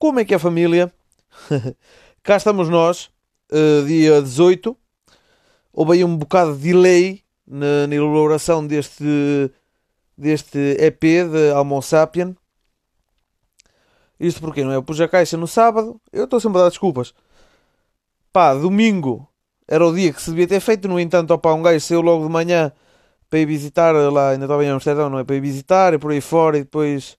Como é que é família? Cá estamos nós, uh, dia 18. Houve aí um bocado de delay na, na elaboração deste, deste EP de Almo Sapien. Isto porque não é? Eu pus a caixa no sábado. Eu estou sempre a dar desculpas. Pá, domingo era o dia que se devia ter feito. No entanto, opa, um gajo saiu logo de manhã para ir visitar lá. Ainda estava em Amsterdão, não é? Para ir visitar e por aí fora. E depois.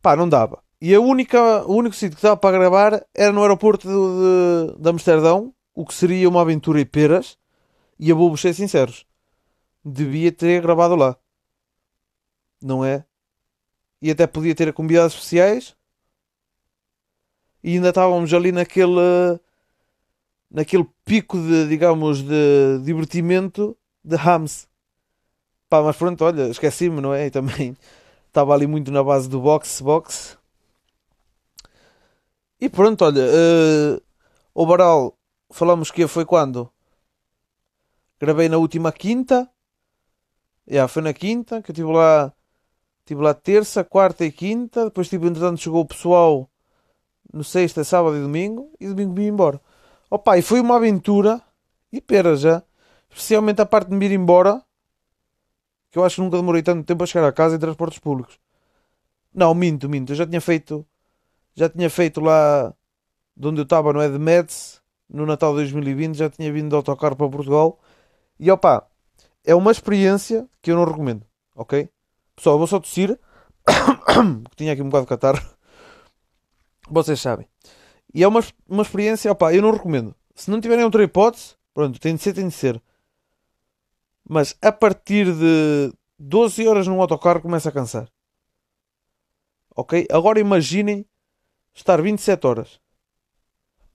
Pá, não dava. E a única, o único sítio que dava para gravar era no aeroporto de, de, de Amsterdão. O que seria uma aventura em peras. E eu vou-vos ser sinceros. Devia ter gravado lá. Não é? E até podia ter convidados especiais. E ainda estávamos ali naquele naquele pico de, digamos, de divertimento de Hams. Pá, mas pronto, olha, esqueci-me, não é? E também estava ali muito na base do box box. E pronto, olha, uh, o Baral, falamos que foi quando? Gravei na última quinta. Yeah, foi na quinta, que eu estive lá, estive lá terça, quarta e quinta. Depois, tipo, entretanto, chegou o pessoal no sexta, sábado e domingo. E domingo vim embora. Opa, e foi uma aventura. E pera já. Especialmente a parte de me ir embora. Que eu acho que nunca demorei tanto tempo a chegar a casa em transportes públicos. Não, minto, minto. Eu já tinha feito. Já tinha feito lá de onde eu estava, não é? De Metz, no Natal de 2020. Já tinha vindo de autocarro para Portugal. E opa, é uma experiência que eu não recomendo. Ok? Pessoal, eu vou só tossir. que tinha aqui um bocado de catarro. Vocês sabem. E é uma, uma experiência, opá, eu não recomendo. Se não tiverem outra hipótese, pronto, tem de ser, tem de ser. Mas a partir de 12 horas num autocarro começa a cansar. Ok? Agora imaginem estar 27 horas.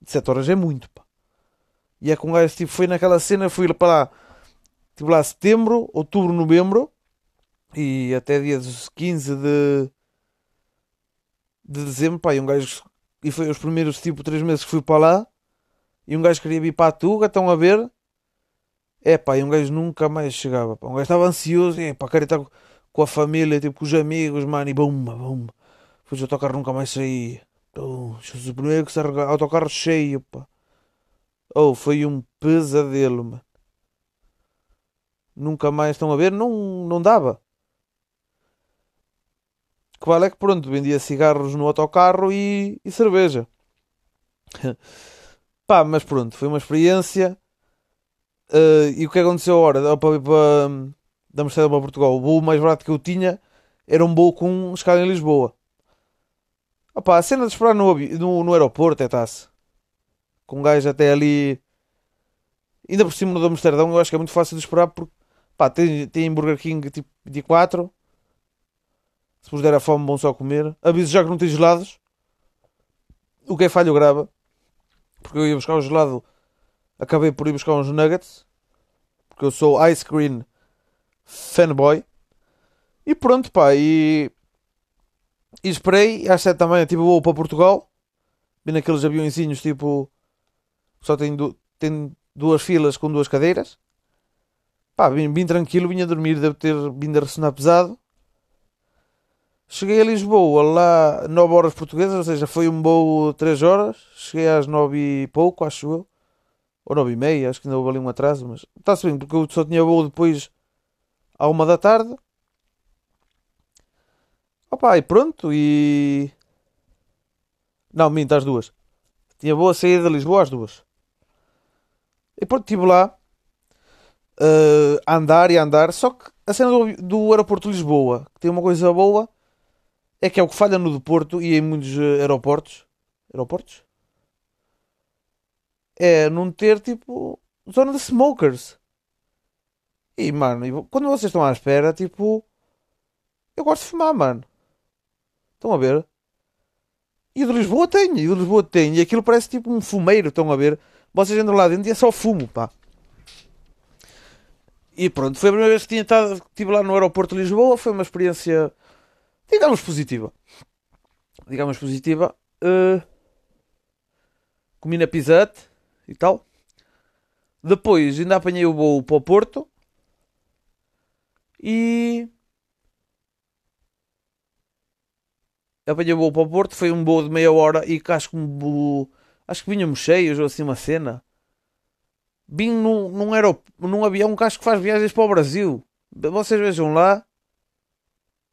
27 horas é muito, pá. E é com um gajo, tipo, foi naquela cena, fui para lá, tipo lá setembro, outubro, novembro, e até dia 15 de, de dezembro, pá, e um gajo e foi os primeiros tipo três meses que fui para lá e um gajo queria vir para a Tuga, estão a ver? É pá, e um gajo nunca mais chegava. Pá. Um gajo estava ansioso, é pá, queria estar com a família, tipo com os amigos, mano, e bumba, bumba. Depois o autocarro nunca mais saía. Oh, o primeiro que se arregava, autocarro cheio, pá. Oh, foi um pesadelo, mano. Nunca mais estão a ver, não, não dava que vale é que pronto, vendia cigarros no autocarro e, e cerveja. Pá, mas pronto, foi uma experiência. Uh, e o que aconteceu agora? Para, para, da Amsterdã para Portugal, o voo mais barato que eu tinha era um voo com escala em Lisboa. Opa, a cena de esperar no, no, no aeroporto é taça. Com um gajo até ali. Ainda por cima do Amsterdão, eu acho que é muito fácil de esperar porque pá, tem, tem Burger King tipo 24 se vos der a fome, vão só comer. Aviso já que não tem gelados. O que é falho grava. Porque eu ia buscar o gelado. Acabei por ir buscar uns nuggets. Porque eu sou ice cream fanboy. E pronto, pá. E, e esperei. Às 7 da manhã tive voo para Portugal. Vi naqueles aviãozinhos tipo. Só tem, du tem duas filas com duas cadeiras. Pá, vim, vim tranquilo, vim a dormir. Deve ter vindo a ressonar pesado. Cheguei a Lisboa lá 9 horas portuguesas, ou seja, foi um voo 3 horas. Cheguei às 9 e pouco, acho eu. Ou 9 e meia, acho que ainda houve ali um atraso, mas está-se bem, porque eu só tinha voo depois à uma da tarde. Opa, e pronto, e... Não, minto, às duas. Tinha boa saída de Lisboa às duas. E pronto, estive lá uh, a andar e a andar. Só que a cena do, do aeroporto de Lisboa, que tem uma coisa boa, é que é o que falha no Porto e em muitos eh, aeroportos. Aeroportos? É não ter tipo zona de smokers. E mano, quando vocês estão à espera, tipo. Eu gosto de fumar, mano. Estão a ver? E o de Lisboa tem, e o de Lisboa tem. E aquilo parece tipo um fumeiro, estão a ver? Vocês entram lá dentro e é só fumo, pá. E pronto, foi a primeira vez que tinha estado, estive lá no aeroporto de Lisboa. Foi uma experiência digamos positiva. Digamos positiva. Uh, comi na Pizzette e tal. Depois ainda apanhei o voo para o Porto. E. apanhei o voo para o Porto, foi um voo de meia hora e acho que, voo- acho que vinhamos cheios ou assim uma cena. Vim num, num, aerop num avião que acho que faz viagens para o Brasil. Vocês vejam lá,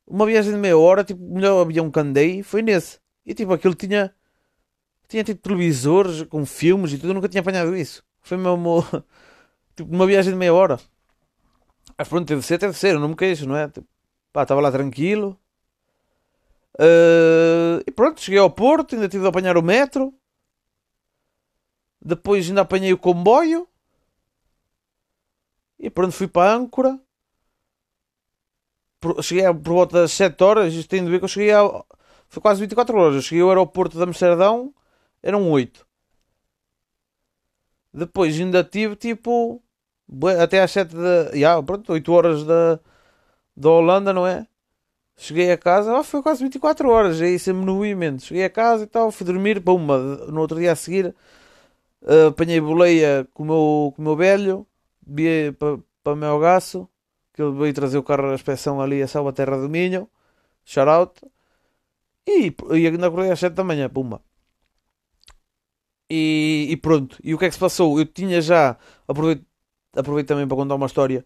uma viagem de meia hora, tipo, o melhor avião que andei foi nesse. E tipo, aquilo tinha, tinha tipo televisores com filmes e tudo, eu nunca tinha apanhado isso. Foi mesmo, tipo, uma viagem de meia hora. Mas pronto, teve de ser, teve de ser, eu não me queixo, não é? Tipo, pá, estava lá tranquilo. Eh, e pronto, cheguei ao Porto, ainda tive de apanhar o metro. Depois ainda apanhei o comboio. E pronto, fui para Âncora. Cheguei por volta das 7 horas. Isto tem de ver que eu cheguei a. Foi quase 24 horas. Eu cheguei ao aeroporto de Amsterdão, eram 8. Depois ainda tive tipo. Até às 7 da. Já, pronto, 8 horas da, da Holanda, não é? Cheguei a casa, ah, foi quase 24 horas, aí sempre no movimento. Cheguei a casa e tal, fui dormir, pumba, no outro dia a seguir, eh, apanhei boleia com o meu, com o meu velho, vi para pa o meu gaço, que ele veio trazer o carro à inspeção ali a Salvaterra do Minho, shout out, e, e ainda acordei às 7 da manhã, pumba. E, e pronto, e o que é que se passou? Eu tinha já, aproveito, aproveito também para contar uma história,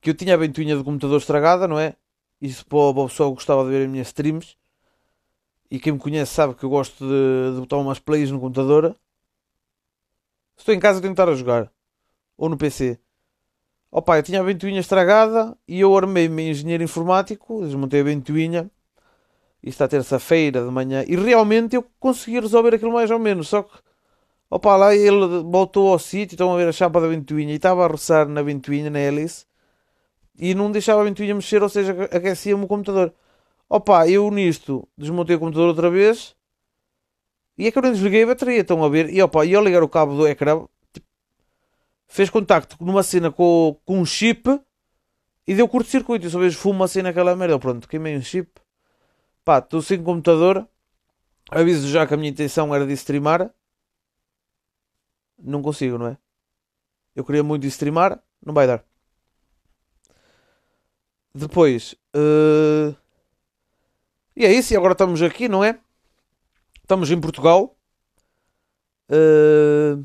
que eu tinha a ventoinha do computador estragada, não é? Isso para o pessoal gostava de ver as minhas streams. E quem me conhece sabe que eu gosto de, de botar umas plays no computador. Se estou em casa, que estar a jogar. Ou no PC. Opa, eu tinha a ventoinha estragada e eu armei-me em engenheiro informático. Desmontei a ventoinha. Isto à terça-feira de manhã. E realmente eu consegui resolver aquilo mais ou menos. Só que, opa, lá ele voltou ao sítio. Estão a ver a chapa da ventoinha. E estava a roçar na ventoinha, na hélice e não deixava a ventoinha mexer, ou seja, aquecia-me o computador. Opa, eu nisto desmontei o computador outra vez e é que eu nem desliguei a bateria, estão a ver? E opa, e ao ligar o cabo do ecrã, tipo, fez contacto numa cena com, com um chip e deu curto-circuito. Eu só vejo fumo assim naquela merda. Pronto, queimei um chip. Pá, estou sem computador. Aviso já que a minha intenção era de streamar. Não consigo, não é? Eu queria muito streamar, não vai dar. Depois, eh, e é isso, e agora estamos aqui, não é? Estamos em Portugal. Eh,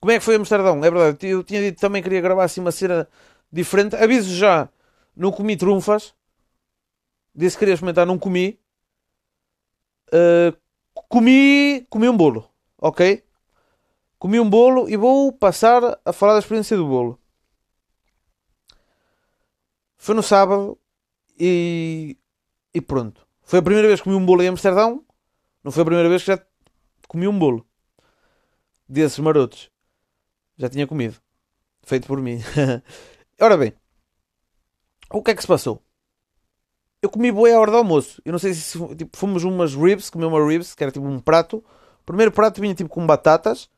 Como é que foi Amsterdão? É verdade, eu tinha dito também queria gravar assim uma cena diferente. Aviso já, não comi trunfas. Disse que queria experimentar, não comi. Eh, comi, comi um bolo, ok? Comi um bolo e vou passar a falar da experiência do bolo. Foi no sábado e, e pronto. Foi a primeira vez que comi um bolo em Amsterdão. Não foi a primeira vez que já comi um bolo desses marotos. Já tinha comido. Feito por mim. Ora bem, o que é que se passou? Eu comi boi à hora do almoço. Eu não sei se tipo, fomos umas ribs, comi uma ribs, que era tipo um prato. O primeiro prato vinha tipo com batatas,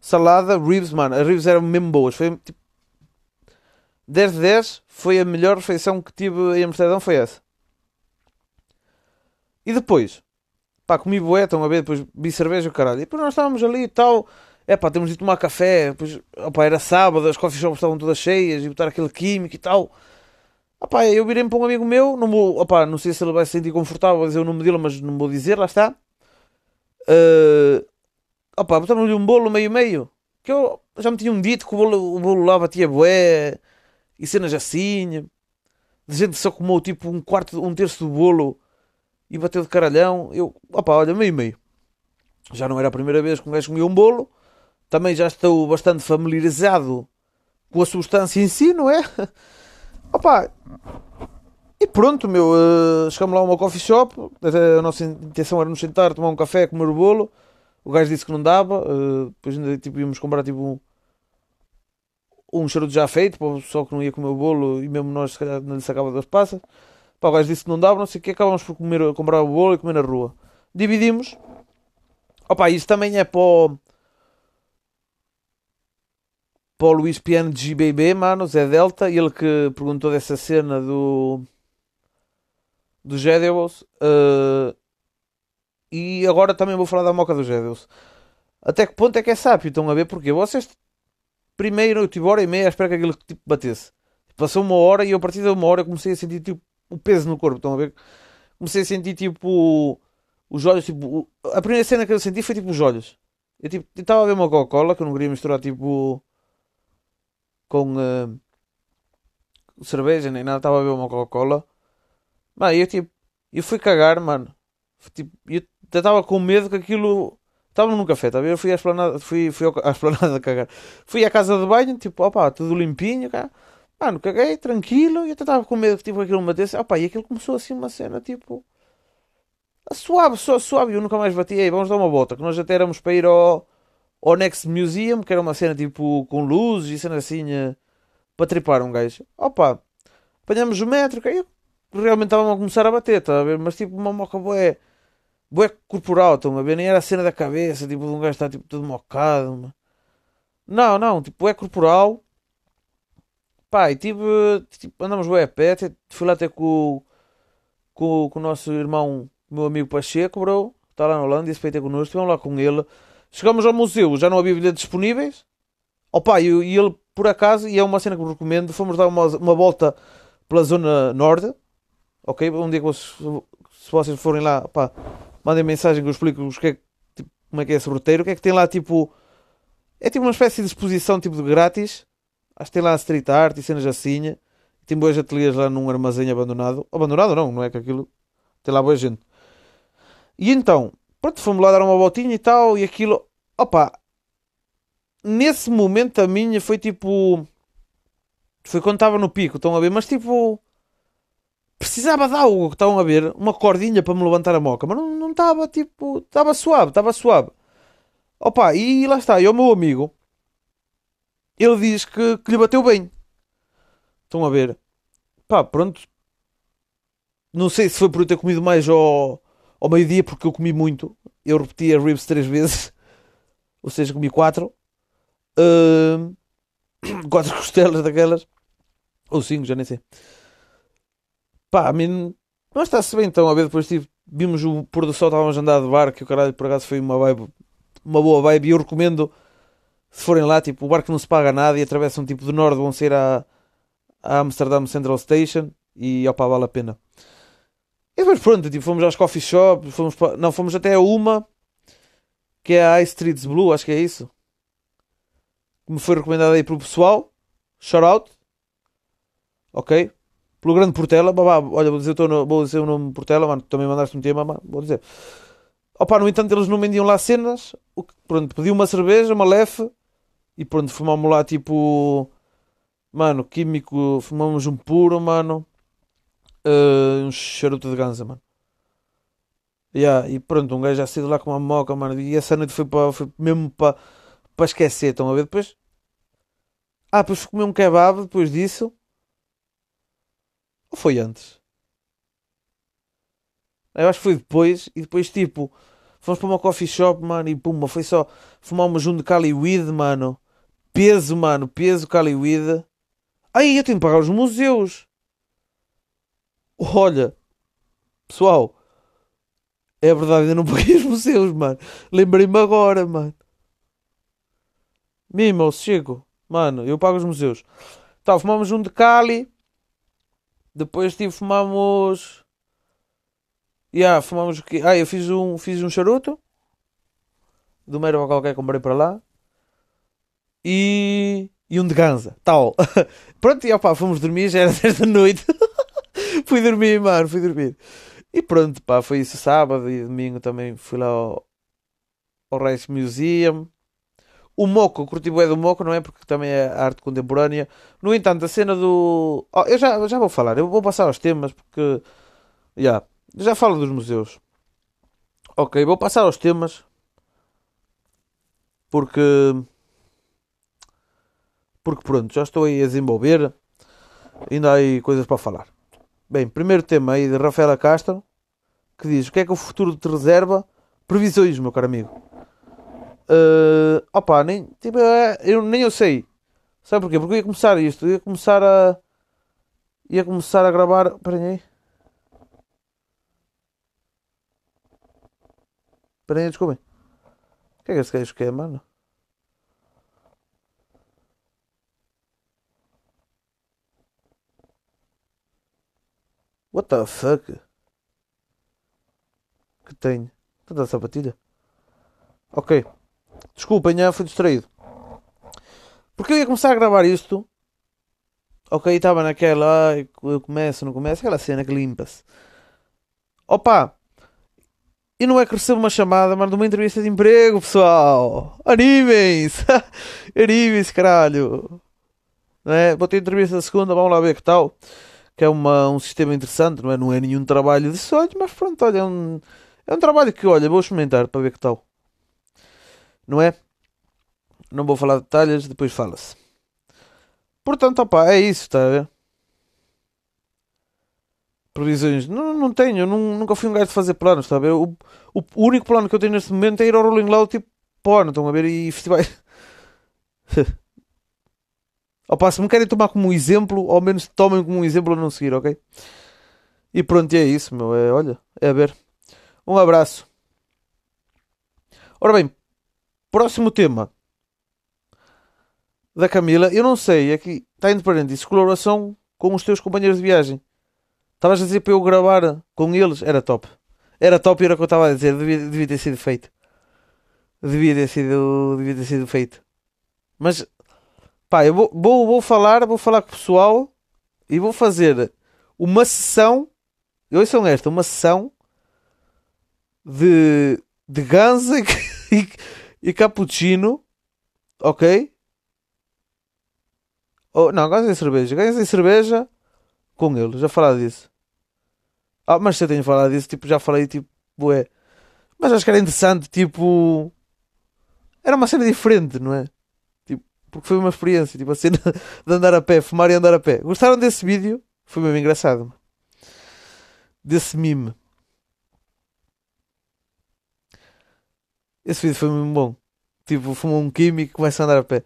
salada, ribs, mano. As ribs eram mesmo boas. Foi tipo 10 de 10 foi a melhor refeição que tive em Amsterdão, foi essa. E depois, pá, comi bué, estão a ver, depois vi cerveja, caralho. E depois nós estávamos ali e tal, é pá, temos de tomar café, depois, opá, era sábado, as coffee shops estavam todas cheias, e botar aquele químico e tal. Opá, eu virei-me para um amigo meu, não vou, opá, não sei se ele vai se sentir confortável a dizer o nome dele, mas não vou dizer, lá está. Uh, opá, botaram-lhe um bolo meio-meio, que eu já me tinham dito que o bolo, o bolo lá batia bué, e cenas assim, de gente que só comeu tipo um quarto, um terço do bolo e bateu de caralhão. Eu, opa, olha, meio meio. Já não era a primeira vez que um gajo comia um bolo. Também já estou bastante familiarizado com a substância em si, não é? Opa, e pronto, meu. Uh, chegamos lá a uma coffee shop. A nossa intenção era nos sentar, tomar um café, comer o bolo. O gajo disse que não dava. Uh, depois ainda tipo, íamos comprar tipo um, charuto já feito, para o pessoal que não ia comer o bolo e mesmo nós se calhar não lhe sacava das passas. Pá, o gajo disse que não dava, não sei o que, acabámos por comer, comprar o bolo e comer na rua. Dividimos. Opa, isso também é para o, para o Luís Piano de GBB, mano, Zé Delta, ele que perguntou dessa cena do do Gedeos. Uh, e agora também vou falar da moca do Gedeos. Até que ponto é que é sábio? Estão a ver porque vocês primeiro eu tive hora e meia à espera que aquilo tipo, batesse. Passou uma hora e eu, a partir de uma hora comecei a sentir tipo, o peso no corpo. Estão a ver? comecei a sentir tipo os olhos, tipo, a primeira cena que eu senti foi tipo os olhos. Eu tipo, estava a ver uma Coca-Cola que eu não queria misturar tipo com eh, cerveja nem nada, estava a ver uma Coca-Cola. E eu tipo, eu fui cagar, mano. Tipo, eu estava com medo que aquilo. Estava num café, tá? Eu fui à esplanada, fui, fui à esplanada cagar. Fui à casa de banho, tipo, opa, tudo limpinho, cara. Mano, caguei, tranquilo, e eu estava com medo que tipo, aquilo me batesse. Opa, e aquilo começou assim uma cena, tipo, suave, só suave. Eu nunca mais bati. Ei, vamos dar uma volta, que nós até éramos para ir ao, ao Next Museum, que era uma cena tipo com luzes e cena assim, eh, para tripar um gajo. Opa, apanhamos o metro, aí eu realmente estava a começar a bater, tá a ver? Mas tipo, uma moca bué, bué corporal, estão a ver? Nem era a cena da cabeça, tipo, de um gajo estar tipo todo mocado. Não, não, tipo, é corporal. Pá, e tipo, andamos bué a pé, fui lá até com, com, com o nosso irmão, meu amigo Pacheco, bro, está lá na Holanda, esse feito é connosco, estivemos lá com ele. Chegamos ao museu, já não havia bilhetes disponíveis. Opa, e, e ele, por acaso, e é uma cena que recomendo, fomos dar uma, uma volta pela zona norte, ok? Um dia que vocês, se vocês forem lá, pá, mandem mensagem que eu explico os que é, tipo, como é que é esse roteiro, o que é que tem lá, tipo, é tipo uma espécie de exposição, tipo, de grátis. Acho que tem lá street art e cenas assim. Tem boas ateliês lá num armazém abandonado. Abandonado não, não é que aquilo, tem lá boa gente. E então, pronto, fomos lá dar uma voltinha e tal, e aquilo, opa, nesse momento a minha foi tipo. Foi quando estava no pico, estão a ver? Mas tipo. Precisava de algo, estão a ver? Uma cordinha para me levantar a moca. Mas não estava tipo. Estava suave, estava suave. Opa, e lá está. E o meu amigo. Ele diz que, que lhe bateu bem. Estão a ver? Pá, pronto. Não sei se foi por eu ter comido mais ao, ao meio-dia, porque eu comi muito. Eu repeti a ribs três vezes. Ou seja, comi quatro. Ahm, quatro costelas daquelas. Ou cinco, já nem sei. Pá, a mim. Mas está-se bem então. A ver, depois tive, vimos o pôr do sol, estávamos a andar de barco. E o caralho, por acaso, foi uma vibe. Uma boa vibe. E eu recomendo, se forem lá, tipo, o barco não se paga nada. E atravessam tipo do norte, vão sair à Amsterdam Central Station. E opá, vale a pena. E depois pronto, tipo, fomos aos coffee shops. Fomos Não, fomos até a uma. Que é a High Streets Blue, acho que é isso. Que me foi recomendada aí pelo pessoal. Shout out. Ok? Pelo grande Portela. Babá, olha, vou dizer, no- vou dizer o nome Portela, mano. Também mandaste um tema, mano. Vou dizer. Opa, no entanto, eles não vendiam lá cenas. O que- Pronto, pedi uma cerveja, uma lefe. E pronto, fumámos lá tipo. Mano, químico. Fumamos um puro, mano. eh, um charuto de ganza, mano. Yeah, e pronto, um gajo já saiu lá com uma moca, mano. E essa noite foi, para foi mesmo para esquecer. Estão a ver? Depois. Ah, depois comer um kebab depois disso. Ou foi antes? Eu acho que foi depois. E depois, tipo, fomos para uma coffee shop, mano. E puma, foi só fumar um de Cali Weed, mano. Peso, mano. Peso Cali Weed. Aí eu tenho que pagar os museus. Olha, pessoal. É verdade, ainda não paguei os museus, mano. Lembrei-me agora, mano. Mimo, chego. Mano, eu pago os museus. Tá, fumamos um de Cali. Depois tipo, fumamos. Yeah, fumamos o quê? Ah, eu fiz um, fiz um charuto. Do mero qualquer que comprei para lá. E. E um de ganza. Tal. Pronto, e opá, fomos dormir. Já era 10 da noite. fui dormir, mano, fui dormir. E pronto, pá, foi isso sábado e domingo também fui lá ao, ao Museum. O Moco, curti bué do Moco, não é? Porque também é arte contemporânea. No entanto, a cena do. Oh, eu já, já vou falar, eu vou passar aos temas porque. Já, já falo dos museus. Ok, vou passar aos temas porque. Porque pronto, já estou aí a desenvolver. Ainda há aí coisas para falar. Bem, primeiro tema aí de Rafaela Castro que diz: O que é que o futuro te reserva? Previsões, meu caro amigo. Uh, opa, nem, tipo, é, eu, nem eu sei. Sabe porquê? Porque eu ia começar isto, eu ia começar a. ia começar a gravar. Esperem aí. Esperem aí, desculpem. O que é que este gajo quer, mano? What the fuck? que tenho. Tanta sapatilha. Ok. Desculpem, já fui distraído. Porque eu ia começar a gravar isto. Ok, estava naquela. ai, Eu começo, não começo. Aquela cena que limpa-se. Opa! E não é que recebo uma chamada, mas de uma entrevista de emprego, pessoal. Animem-se! Animem-se, caralho! Não é? Vou ter entrevista da segunda, vamos lá ver que tal. Que é uma, um sistema interessante, não é? Não é nenhum trabalho de sonhos, mas pronto, olha, é um, é um trabalho que, olha, vou experimentar para ver que tal. Não é? Não vou falar detalhes, depois fala-se. Portanto, opá, é isso, está a ver? Previsões. Não, não tenho, não- nunca fui um gajo de fazer planos, está a ver? O, o, o único plano que eu tenho neste momento é ir ao Rolling Loud, tipo, porno, estão a ver? E festivais. Opa, se me querem tomar como exemplo, ao menos tomem como um exemplo a não seguir, ok? E pronto, é isso, meu. É, olha, é a ver. Um abraço. Ora bem, próximo tema da Camila. Eu não sei, aqui está indo para dentro. Colaboração com os teus companheiros de viagem. Estavas a dizer para eu gravar com eles? Era top. Era top era o que eu estava a dizer. Devia, devia ter sido feito. Devia ter sido, devia ter sido feito. Mas, pá, eu vou, vou, vou falar, vou falar com o pessoal e vou fazer uma sessão. Eu sou esta, uma sessão de, de e, e, e cappuccino, ok? Oh, não, ganza e cerveja. Ganza e cerveja com ele, já falar disso. Ah, mas se eu tenho falado disso, tipo, já falei, tipo, bué. Mas acho que era interessante, tipo. Era uma cena diferente, não é? Tipo, porque foi uma experiência, tipo, a cena de andar a pé, fumar e andar a pé. Gostaram desse vídeo? Foi mesmo engraçado. Desse meme. Esse vídeo foi mesmo bom. Tipo, fumou um químico e começa a andar a pé.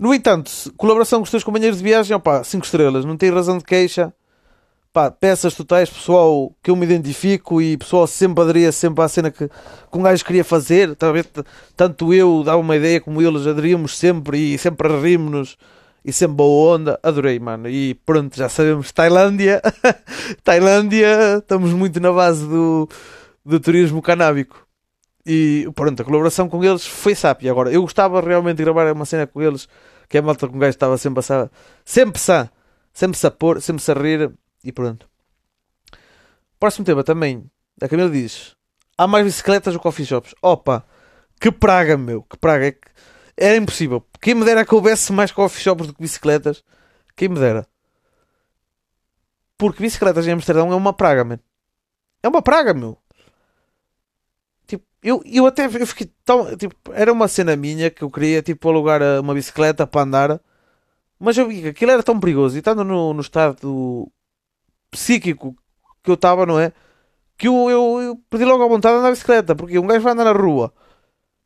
No entanto, colaboração com os teus companheiros de viagem, opá, 5 estrelas, não tem razão de queixa. Pá, peças totais, pessoal que eu me identifico e pessoal sempre aderia sempre à cena que, que um gajo queria fazer. Tá a ver? T- Tanto eu dava uma ideia como eles aderíamos sempre e sempre rimos-nos e sempre boa onda. Adorei, mano. E pronto, já sabemos, Tailândia, Tailândia, estamos muito na base do, do turismo canábico. E pronto, a colaboração com eles foi sápia. Agora, eu gostava realmente de gravar uma cena com eles, que é a malta com um gajo estava sempre a sa- sempre sa, sempre -se a pôr, sempre -se a rir e pronto. Próximo tema também. A Camila diz: Há mais bicicletas ou coffee shops? Opa, que praga, meu, que praga. É era impossível. Quem me dera que houvesse mais coffee shops do que bicicletas, quem me dera. Porque bicicletas em Amsterdão é uma praga, mano. É uma praga, meu. Tipo, eu, eu até eu fiquei tão. Tipo, era uma cena minha que eu queria tipo, alugar eh, uma bicicleta para andar, mas eu vi que aquilo era tão perigoso e estando no, no estado psíquico que eu estava, não é? Que eu, eu, eu perdi logo a vontade de andar de bicicleta, porque um gajo vai andar na rua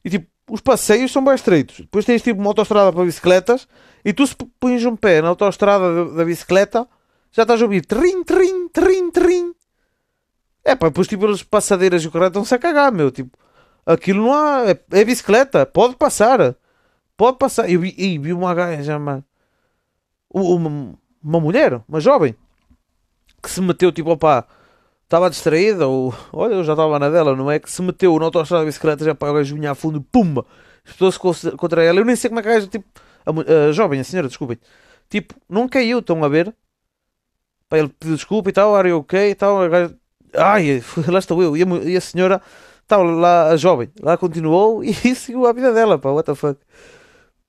e tipo, os passeios são bem estreitos. Depois tens tipo uma autoestrada para bicicletas e tu se pões um pé na autoestrada da, da bicicleta já estás a ouvir trim, trim, trim, trim. É pá, depois tipo as passadeiras e o caralho estão-se a cagar, meu. Tipo, aquilo não há. É, é bicicleta, pode passar. Pode passar. Eu vi, e vi uma gaja, mano. Uma, uma mulher, uma jovem, que se meteu tipo, opá, estava distraída, ou olha, eu já estava na dela, não é? Que se meteu na autostrada da bicicleta, já para o gajo vinha a fundo, pumba, espetou-se co- contra ela. Eu nem sei como é que a gaja, tipo, a, a jovem, a senhora, desculpem, tipo, não caiu, estão a ver? Pá, ele pediu desculpa e tal, are you ok e tal, a gaja, ai, lá estou eu, e a, e a senhora, tal, lá, a jovem, lá continuou e seguiu a vida dela, pá, what the fuck.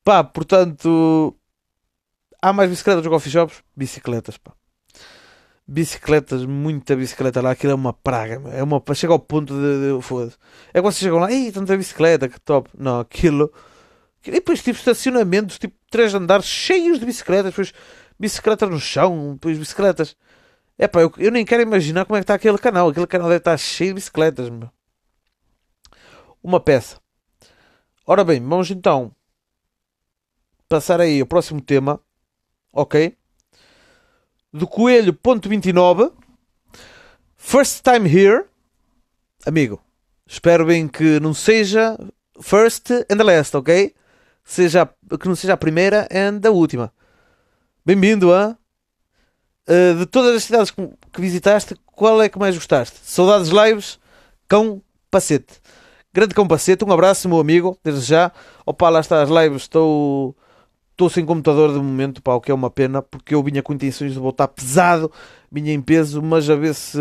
Pá, portanto, há mais bicicletas no coffee shops? Bicicletas, pá. Bicicletas, muita bicicleta lá, aquilo é uma praga, é uma, chega ao ponto de, de foda-se. É que vocês chegam lá, ei, tanta bicicleta, que top. Não, aquilo. E depois, tipo, estacionamentos, tipo, três andares cheios de bicicletas, depois bicicletas no chão, depois bicicletas. É pá, eu, eu nem quero imaginar como é que está aquele canal. Aquele canal deve estar cheio de bicicletas, meu. Uma peça. Ora bem, vamos então passar aí ao próximo tema, ok? Do Coelho, ponto 29. First time here. Amigo, espero bem que não seja first and the last, ok? Seja, que não seja a primeira and a última. Bem-vindo a. Uh, de todas as cidades que que visitaste, qual é que mais gostaste? Saudades lives, Cão Pacete. Grande Cão Pacete, um abraço, meu amigo, desde já. Opa, lá está as lives, estou estou sem computador de momento, pá, o que é uma pena, porque eu vinha com intenções de voltar pesado, vinha em peso, mas a ver se,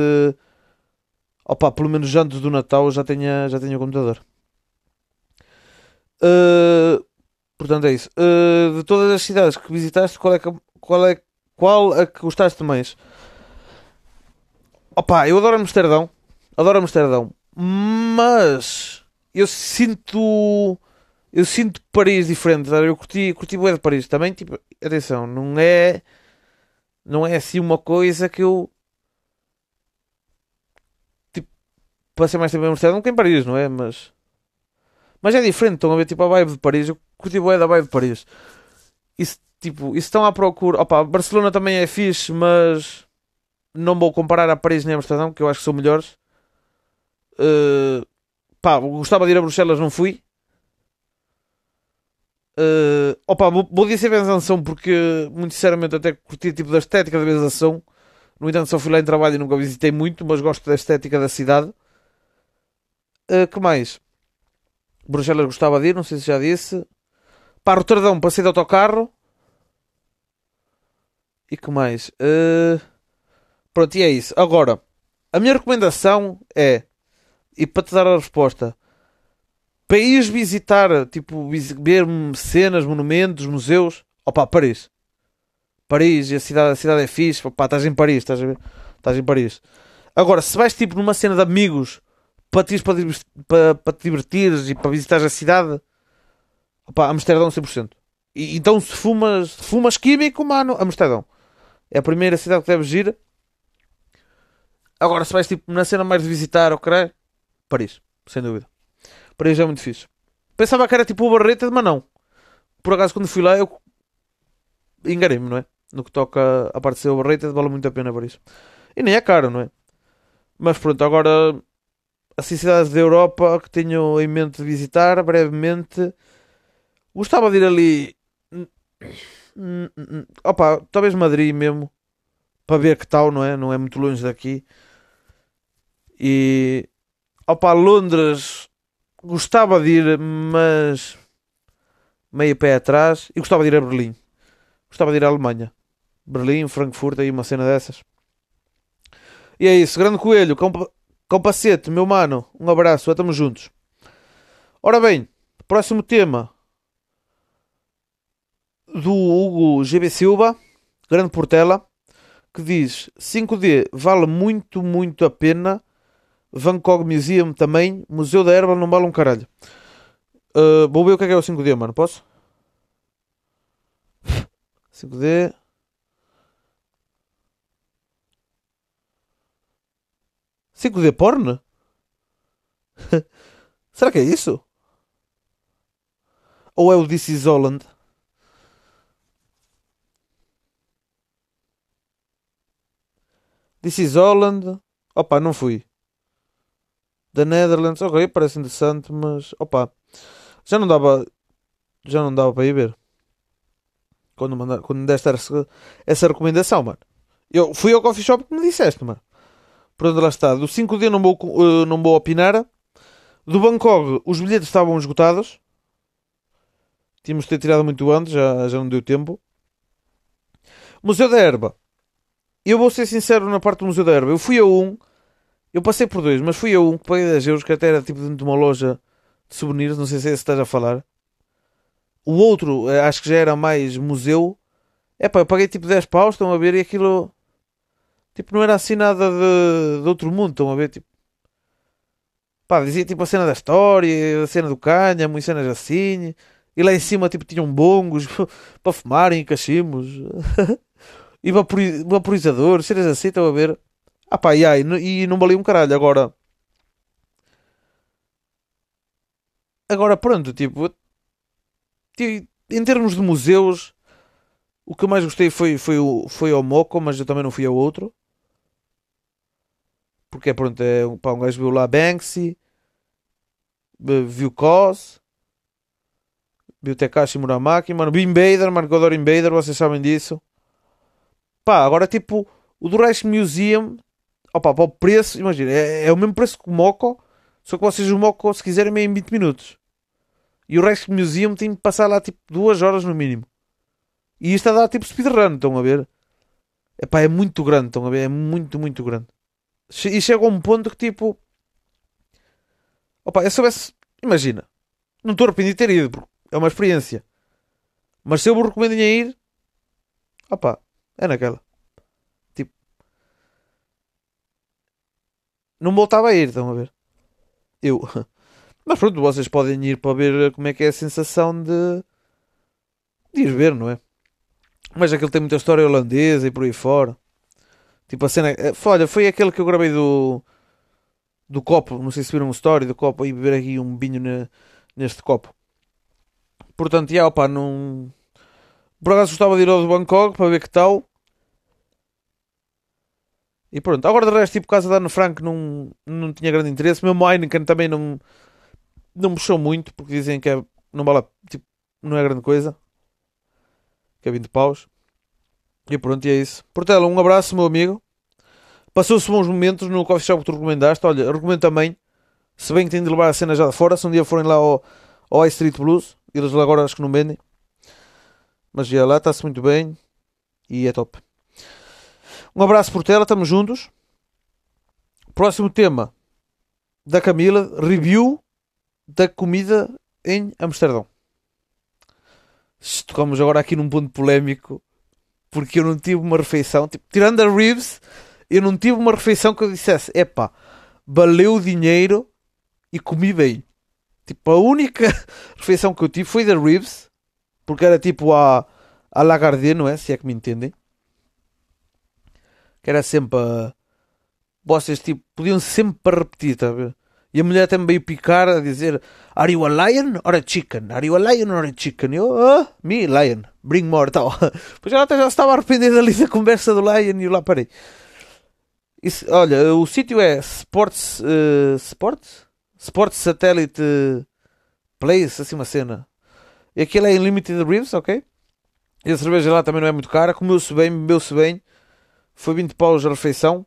opa, pelo menos antes do Natal já tenha, já tenha computador. Uh, portanto é isso. Uh, de todas as cidades que visitaste, qual é que, qual é qual a que gostaste mais? Opa, eu adoro Amsterdão, adoro Amsterdão, mas eu sinto eu sinto Paris diferente, sabe? eu curti, curti bué de Paris também, tipo, atenção, não é não é assim uma coisa que eu tipo, passei mais tempo em Amsterdão que em Paris, não é? Mas mas é diferente, estão a ver tipo a vibe de Paris, eu curti bué da vibe de Paris. Isso, tipo, isso estão à procura, opa, Barcelona também é fixe, mas não vou comparar a Paris nem a Amsterdão, que eu acho que são melhores. Uh, pá, gostava de ir a Bruxelas, não fui. Uh, opa, vou, vou dizer benzação porque, muito sinceramente, até curti tipo da estética da benzação. No entanto, só fui lá em trabalho e nunca visitei muito, mas gosto da estética da cidade. Uh, que mais? Bruxelas gostava de ir, não sei se já disse. Para Roterdão, passei de autocarro. E que mais? Uh... Pronto, e é isso. Agora, a minha recomendação é, e para te dar a resposta, para ires visitar, tipo, ver cenas, monumentos, museus, opá, Paris. Paris, a cidade, a cidade é fixe, opá, estás em Paris, estás? Estás em Paris. Agora, se vais tipo numa cena de amigos para te, para, para, para te divertires e para visitar a cidade, opá, Amsterdão 100%. E, então se fumas, fumas químico, mano, Amsterdão. É a primeira cidade que deves ir. Agora, se vais tipo na cena mais de visitar, ok? Paris, sem dúvida. Paris é muito difícil. Pensava que era tipo o Barreta, mas não. Por acaso, quando fui lá, eu enganei-me, não é? No que toca a parte de ser o Barreta, vale muito a pena Paris. E nem é caro, não é? Mas pronto, agora as cidades da Europa que tenho em mente de visitar brevemente. Gostava de ir ali. Opa, talvez Madrid mesmo. Para ver que tal, não é? Não é muito longe daqui. E. Opa, Londres. Gostava de ir, mas. Meio pé atrás. E gostava de ir a Berlim. Gostava de ir à Alemanha. Berlim, Frankfurt, aí uma cena dessas. E é isso, grande coelho, Compacete, meu mano, um abraço, estamos juntos. Ora bem, próximo tema do Hugo GB Silva, grande Portela, que diz 5D vale muito, muito a pena. Van Gogh Museum também. Museu da Erva não vale um caralho. Uh, vou ver o que é, que é o 5D, mano. Posso? 5D. Cinco d porn? Será que é isso? Ou é o This is Holland? This is Holland. Opa, não fui. The Netherlands, ok, parece interessante, mas opa, já não dava, já não dava para ir ver. Quando, mandar, quando deste essa, essa recomendação, mano. Eu fui ao coffee shop que me disseste, mano. Pronto, lá está. Do 5D não vou, uh, não vou opinar. Do Bangkok, os bilhetes estavam esgotados. Tínhamos de ter tirado muito antes, já, já não deu tempo. Museu da Erva. Eu vou ser sincero na parte do Museu da Erva. Eu fui a um, eu passei por dois, mas fui a um que paguei 10 euros, que até era tipo dentro de uma loja de souvenirs. Não sei se é estás a falar. O outro, eh, acho que já era mais museu. É pá, eu paguei tipo 10 paus, estão a ver, e aquilo Tipo, não era assim nada de, de outro mundo, estão a ver? Tipo, pá, dizia tipo a cena da história, a cena do cânhamo e cenas assim. E lá em cima, tipo, tinham bongos para fumarem cachimbos. e vaporizadores, cenas assim, estão a ver? Ah pá, e, aí, e não valia um caralho. Agora, agora pronto, tipo, em termos de museus, o que eu mais gostei foi, foi, o, foi ao Moco, mas eu também não fui ao outro. Porque pronto, é, pá, um gajo viu lá Banksy, viu Cos, viu Tekashi Muramaki, mano, vi Invader, mano, que eu adoro Invader, vocês sabem disso. Pá, agora tipo, o do Reich Museum, opa, para o preço, imagina, é, é, o mesmo preço que o Moco, Só que vocês o Moco, se quiserem, é em 20 minutos. E o Rex Museum tem de passar lá tipo 2 horas no mínimo. E isto a dar tipo speedrun, estão a ver? Epá, é muito grande, estão a ver? É muito, muito grande. E chega a um ponto que tipo. Opa, eu soubesse. Imagina. Não estou arrependido de ter ido, porque é uma experiência. Mas se eu vos recomendo a ir. Opa, é naquela. Tipo. Não voltava a ir, estão a ver? Eu. Mas pronto, vocês podem ir para ver como é que é a sensação de. de ir ver, não é? Mas aquele tem muita história holandesa e por aí fora. Tipo a cena. eh, Olha, foi aquele que eu gravei do. do copo. Não sei se viram uma story do copo e beber aqui um vinho ne- neste copo. Portanto, já, opa, não. Por acaso gostava de ir ao de Bangkok para ver que tal. E pronto. Agora de resto, tipo, casa da Ana Frank não, não tinha grande interesse. Mesmo Heineken também não. não me puxou muito porque dizem que é, não vale. Tipo, não é grande coisa. Que é 20 paus. E pronto, e é isso. Portela, um abraço, meu amigo. Passou-se bons momentos no coffee shop que tu recomendaste. Olha, recomendo também. Se bem que tem de levar a cena já de fora. Se um dia forem lá ao, ao High Street Blues. Eles agora acho que não vendem. Mas já lá está-se muito bem. E é top. Um abraço, Portela. Estamos juntos. Próximo tema da Camila. Review da comida em Amsterdão. Tocamos agora aqui num ponto polémico porque eu não tive uma refeição, tipo, tirando a ribs, eu não tive uma refeição que eu dissesse, epá, valeu o dinheiro e comi bem. Tipo, a única refeição que eu tive foi da ribs, porque era tipo a, a Lagardère, não é? Se é que me entendem. Que era sempre a... Vocês, tipo, podiam sempre repetir, tá? E a mulher também veio picar a dizer Are you a lion or a chicken? Are you a lion or a chicken? E eu, ah, me, lion. Bring more, tal. Pois ela até já estava arrependida ali da conversa do lion e eu lá parei. Isso, olha, o sítio é Sports... eh, Sports? Sports Satellite Place, assim uma cena. E aquilo é em Limited Ribs, ok? E a cerveja lá também não é muito cara. Comeu-se bem, bebeu-se bem. Foi 20 paus a refeição.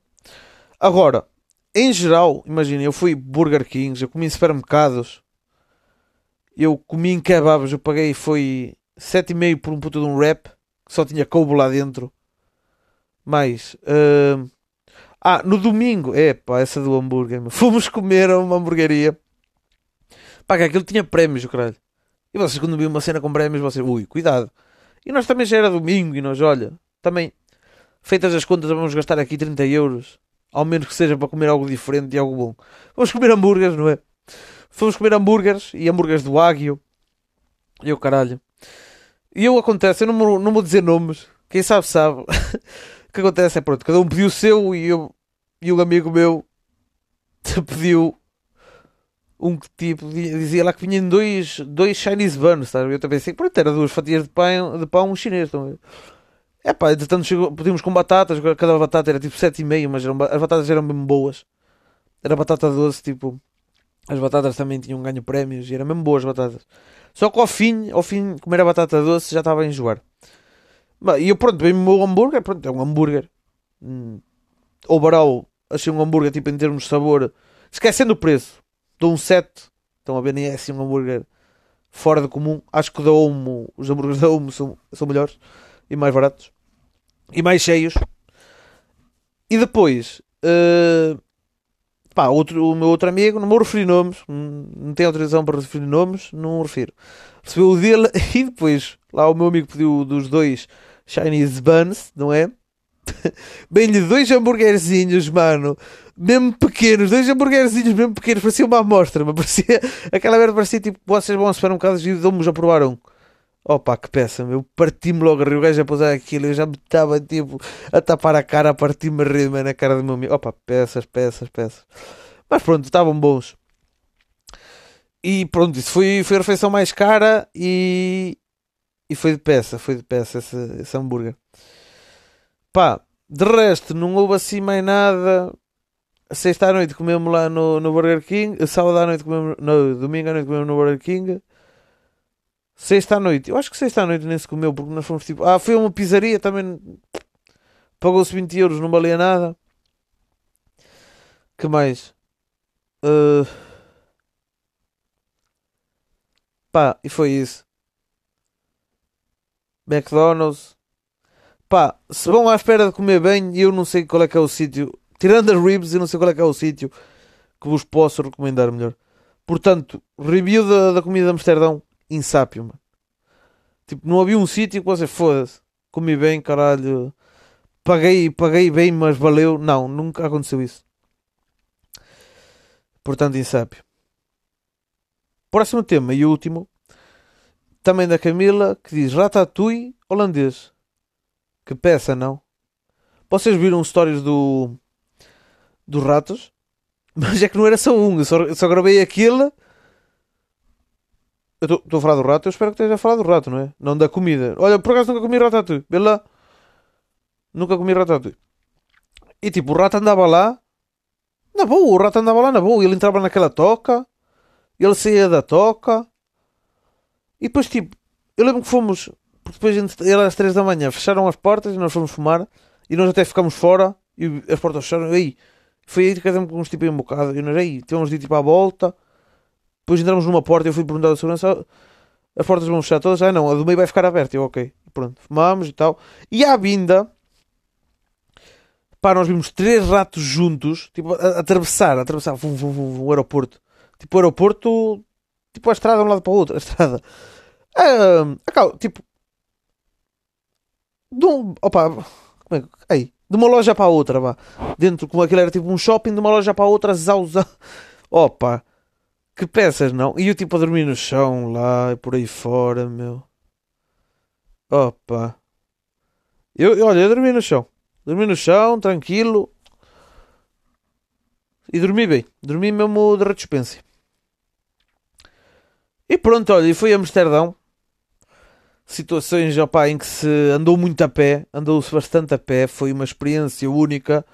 Agora, em geral, imagina, eu fui Burger Kings, eu comi em supermercados, eu comi em kebabs, eu paguei foi 7,5 por um puto de um wrap, que só tinha couve lá dentro. Mais, hum, ah, no domingo, é pá, essa do hambúrguer, fomos comer a uma hamburgueria, pá, que aquilo tinha prémios, caralho. E vocês quando viam uma cena com prémios, vocês, ui, cuidado. E nós também já era domingo, e nós, olha, também, feitas as contas, vamos gastar aqui 30 euros. Ao menos que seja para comer algo diferente e algo bom. Vamos comer hambúrgueres, não é? Fomos comer hambúrgueres e hambúrgueres do Águio. E eu, caralho. E eu acontece, eu não, não vou dizer nomes. Quem sabe, sabe. o que acontece é pronto, cada um pediu o seu e eu e um amigo meu pediu um que tipo dizia lá que vinha dois, dois Chinese buns, sabe? Eu também pensei, pronto, era duas fatias de pão, de pão chinês. Ver? É pá, entretanto chegou, pedimos com batatas, cada batata era tipo 7,5, mas eram, as batatas eram mesmo boas. Era batata doce, tipo. As batatas também tinham ganho prémios e eram mesmo boas batatas. Só que ao fim, ao fim, comer a batata doce já estava a enjoar. E eu, pronto, veio-me o meu hambúrguer, pronto, é um hambúrguer. Hum, overall, achei um hambúrguer, tipo, em termos de sabor, esquecendo o preço, dou um 7. Estão a ver, nem é assim um hambúrguer fora do comum. Acho que da Omo, os hambúrgueres da Omo são, são melhores e mais baratos e mais cheios. E depois, eh, pá, outro, o meu outro amigo, não vou referir nomes, não tenho autorização para referir nomes, não o refiro. Recebeu o dele e depois, lá o meu amigo pediu dos dois Chinese Buns, não é? Bem-lhe dois hambúrguerzinhos, mano, mesmo pequenos, dois hambúrguerzinhos mesmo pequenos, parecia uma amostra, mas parecia, aquela merda parecia tipo, vocês vão a supermercados e dão-nos a provar um. Opa, que peça, meu. Parti-me logo a rir. O gajo a pousar aquilo. Eu já me estava, tipo, a tapar a cara, a partir-me a rir, mano, na cara do meu amigo. Opa, peças, peças, peças. Mas pronto, estavam bons. E pronto, isso foi, foi a refeição mais cara e, e foi de peça. Foi de peça esse, esse hambúrguer. Pá, de resto, não houve assim mais nada. Sexta à noite comemos lá no, no Burger King. Sábado à noite comemos. No, domingo à noite comemos no Burger King. Sexta à noite, eu acho que sexta à noite nem se comeu porque nós fomos tipo. Ah, foi uma pizzaria também. Pagou-se 20 euros, não valia nada. Que mais? Uh, Pá, e foi isso. McDonald's. Pá, se vão à espera de comer bem, eu não sei qual é que é o sítio. Tirando as ribs, eu não sei qual é que é o sítio que vos posso recomendar melhor. Portanto, review da, da comida de Amsterdão, insápio, mano. Tipo, não havia um sítio que você foda-se. Comi bem, caralho. Paguei, paguei bem, mas valeu. Não, nunca aconteceu isso. Portanto, insápio. Próximo tema e último. Também da Camila, que diz Ratatouille holandês. Que peça, não? Vocês viram stories do... dos ratos? Mas é que não era só um. Eu só, eu só gravei aquele... Eu estou a falar do rato, eu espero que esteja a falar do rato, não é? Não da comida. Olha, por acaso nunca comi ratatouille. Vê lá. Nunca comi ratatouille. E tipo, o rato andava lá. Na boa, o rato andava lá na boa. Ele entrava naquela toca. Ele saía da toca. E depois, tipo, eu lembro que fomos. Porque depois era às 3 da manhã. Fecharam as portas e nós fomos fumar. E nós até ficámos fora. E as portas fecharam. E aí, foi aí que casamos com uns tipo um bocado. E nós aí, tivemos de ir tipo à volta. Depois entramos numa porta. Eu fui perguntar à segurança. As portas vão fechar todas. Ah, não, a do meio vai ficar aberta. Eu, ok. Pronto, fumámos e tal. E à vinda. Pá, nós vimos três ratos juntos, tipo, a, a atravessar, a atravessar vum, vum, vum, o aeroporto. Tipo, o aeroporto, tipo, a estrada de um lado para o outro, a estrada. Ah, acá, tipo, de um, opa, como é que, de uma loja para outra, vá. Dentro, como aquilo era tipo um shopping, de uma loja para outra, zau, zau. Opa, que peças, não? E eu tipo a dormir no chão lá e por aí fora, meu. Opa. Eu, eu- olha, eu dormi no chão. Dormi no chão, tranquilo. E dormi bem. Dormi mesmo de redispensa. E pronto, olha, e fui a Amsterdão. Situações, opá, em que se andou muito a pé. Andou-se bastante a pé. Foi uma experiência única.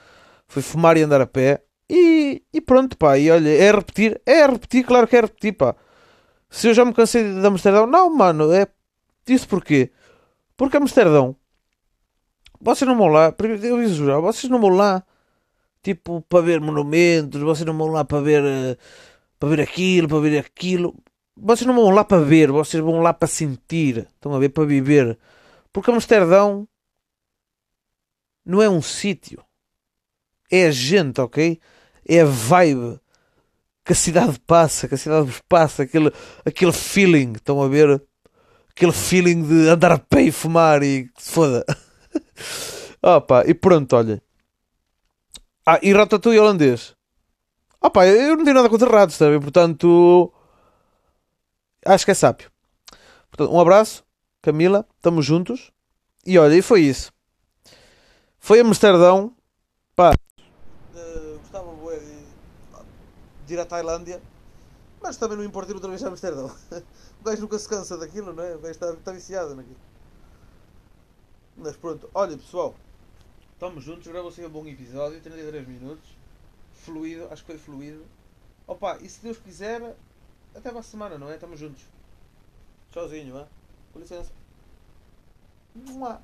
Foi fumar e andar a pé. E, e pronto, pá. E olha, é repetir. É repetir, claro que é repetir, pá. Se eu já me cansei de Amsterdão. Não, mano, é... Isso porquê? Porque Amsterdão... Vocês não vão lá, eu aviso já, vocês não vão lá, tipo, para ver monumentos, vocês não vão lá para ver, eh, para ver aquilo, para ver aquilo. Vocês não vão lá para ver, vocês vão lá para sentir, estão a ver, para viver. Porque Amsterdão não é um sítio, é a gente, ok? É a vibe que a cidade passa, que a cidade vos passa, aquele, aquele feeling, estão a ver? Aquele feeling de andar a pé e fumar e foda. Opa, e pronto, olha. Ah, e ratatouille holandês. Opa, eu não tenho nada contra ratos, sabe? Portanto, acho que é sábio. Portanto, um abraço, Camila, estamos juntos. E olha, e foi isso. Foi a Amsterdão. Pá, eh, gostava de, ir à Tailândia, mas também não importa ir outra vez a Amsterdão. O gajo nunca se cansa daquilo, não é? O gajo está, está viciado naquilo. Mas pronto, olha pessoal, estamos juntos, agora vou ser um bom episódio, 33 minutos, fluido, acho que foi fluido. Opa, e se Deus quiser, até para a semana, não é? Estamos juntos. Tchauzinho, é? Com licença. Mua.